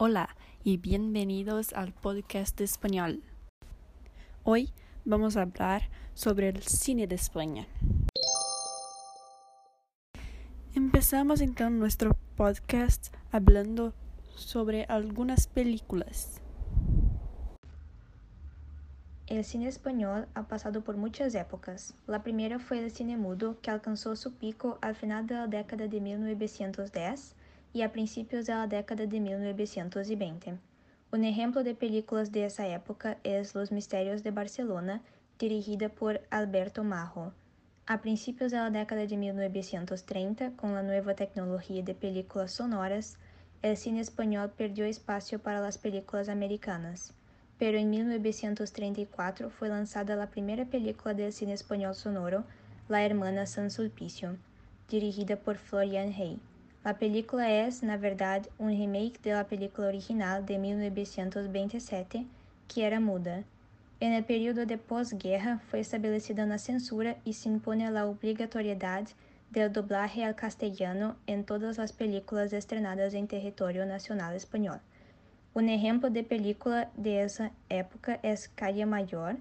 Hola y bienvenidos al podcast de español. Hoy vamos a hablar sobre el cine de España. Empezamos entonces nuestro podcast hablando sobre algunas películas. El cine español ha pasado por muchas épocas. La primera fue el cine mudo, que alcanzó su pico al final de la década de 1910 y a principios de la década de 1920. Un ejemplo de películas de esa época es Los Misterios de Barcelona, dirigida por Alberto Majo. A principios de la década de 1930, con la nueva tecnología de películas sonoras, el cine español perdió espacio para las películas americanas pero en 1934 fue lanzada la primera película del cine español sonoro, La Hermana San Sulpicio, dirigida por Florian Hay. La película es, na verdad, un remake de la película original de 1927, que era muda. En el período de posguerra fue establecida una censura y se impone la obligatoriedad del doblaje al castellano en todas las películas estrenadas en territorio nacional español. Un ejemplo de película de esa época es Calle Mayor,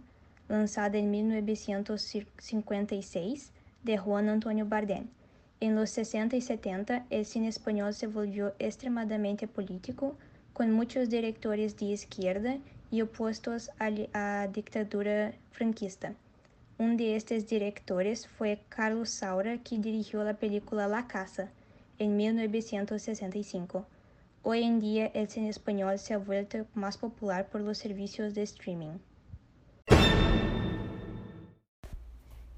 lanzada en 1956 de Juan Antonio Bardem. En los 60 y 70, el cine español se volvió extremadamente político, con muchos directores de izquierda y opuestos a la dictadura franquista. Un de estos directores fue Carlos Saura, que dirigió la película La Casa en 1965. Hoy en día el cine español se ha vuelto más popular por los servicios de streaming.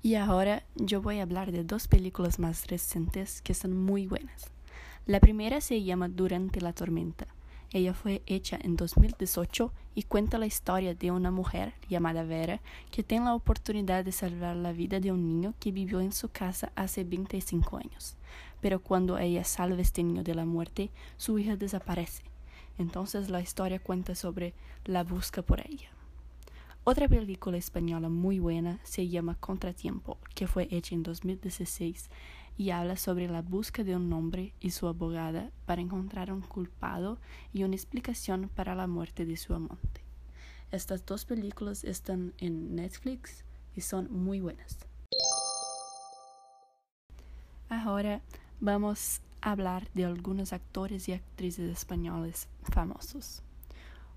Y ahora yo voy a hablar de dos películas más recientes que son muy buenas. La primera se llama Durante la tormenta. Ella fue hecha en 2018 y cuenta la historia de una mujer llamada Vera que tiene la oportunidad de salvar la vida de un niño que vivió en su casa hace 25 años pero cuando ella salva a este niño de la muerte, su hija desaparece. Entonces la historia cuenta sobre la busca por ella. Otra película española muy buena se llama Contratiempo, que fue hecha en 2016 y habla sobre la búsqueda de un hombre y su abogada para encontrar un culpado y una explicación para la muerte de su amante. Estas dos películas están en Netflix y son muy buenas. Ahora vamos a hablar de algunos actores y actrices españoles famosos.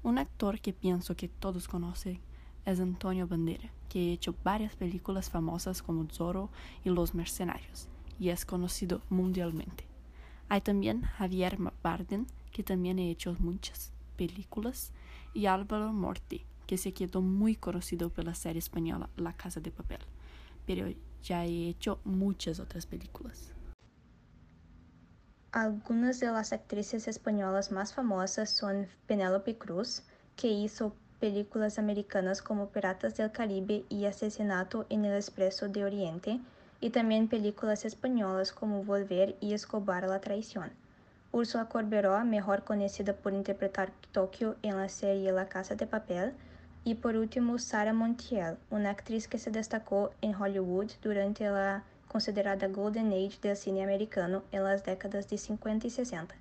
Un actor que pienso que todos conocen es Antonio Bandera, que ha hecho varias películas famosas como Zorro y Los Mercenarios, y es conocido mundialmente. Hay también Javier Bardem, que también ha hecho muchas películas, y Álvaro Morti, que se quedó muy conocido por la serie española La Casa de Papel, pero ya ha hecho muchas otras películas. Algunas de las actrices españolas más famosas son Penélope Cruz, que hizo películas americanas como Piratas del Caribe y Asesinato en el Expreso de Oriente, y también películas españolas como Volver y Escobar la Traición. Ursula Corberó, mejor conocida por interpretar Tokio en la serie La Casa de Papel, y por último Sarah Montiel, una actriz que se destacó en Hollywood durante la considerada Golden Age del cine americano en las décadas de 50 y 60.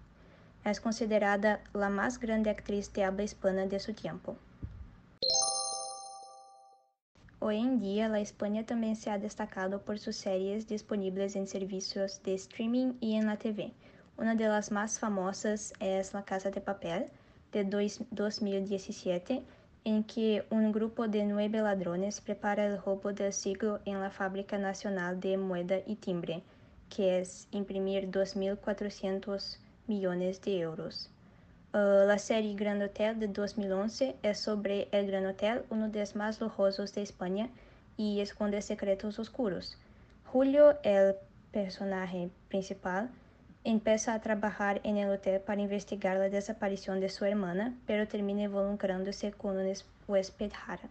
Es considerada la más grande actriz de habla hispana de su tiempo. Hoy en día, la España también se ha destacado por sus series disponibles en servicios de streaming y en la TV. Una de las más famosas es La Casa de Papel, de 2017, en que un grupo de nueve ladrones prepara el robo del siglo en la Fábrica Nacional de Moneda y Timbre, que es imprimir 2.400 millones de euros. Uh, la serie Gran Hotel de 2011 es sobre el Gran Hotel, uno de los más lujosos de España, y esconde secretos oscuros. Julio, el personaje principal, Empieza a trabajar en el hotel para investigar la desaparición de su hermana, pero termina involucrándose con un huésped rara.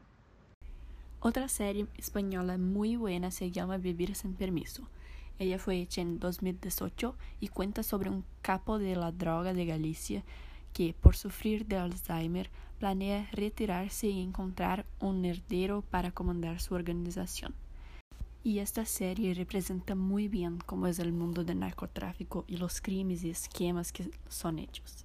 Otra serie española muy buena se llama Vivir sin permiso. Ella fue hecha en 2018 y cuenta sobre un capo de la droga de Galicia que, por sufrir de Alzheimer, planea retirarse y encontrar un heredero para comandar su organización. Y esta serie representa muy bien cómo es el mundo del narcotráfico y los crímenes y esquemas que son hechos.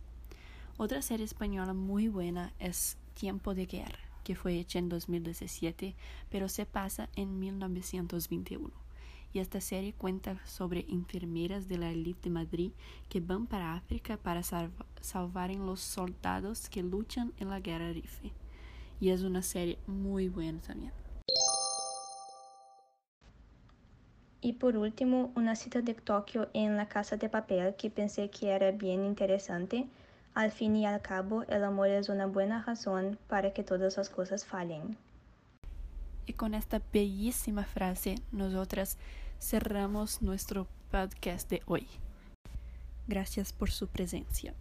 Otra serie española muy buena es Tiempo de Guerra, que fue hecha en 2017, pero se pasa en 1921. Y esta serie cuenta sobre enfermeras de la élite de Madrid que van para África para salvar a los soldados que luchan en la guerra rife. Y es una serie muy buena también. Y por último, una cita de Tokio en La Casa de Papel que pensé que era bien interesante. Al fin y al cabo, el amor es una buena razón para que todas las cosas fallen. Y con esta bellísima frase, nosotras cerramos nuestro podcast de hoy. Gracias por su presencia.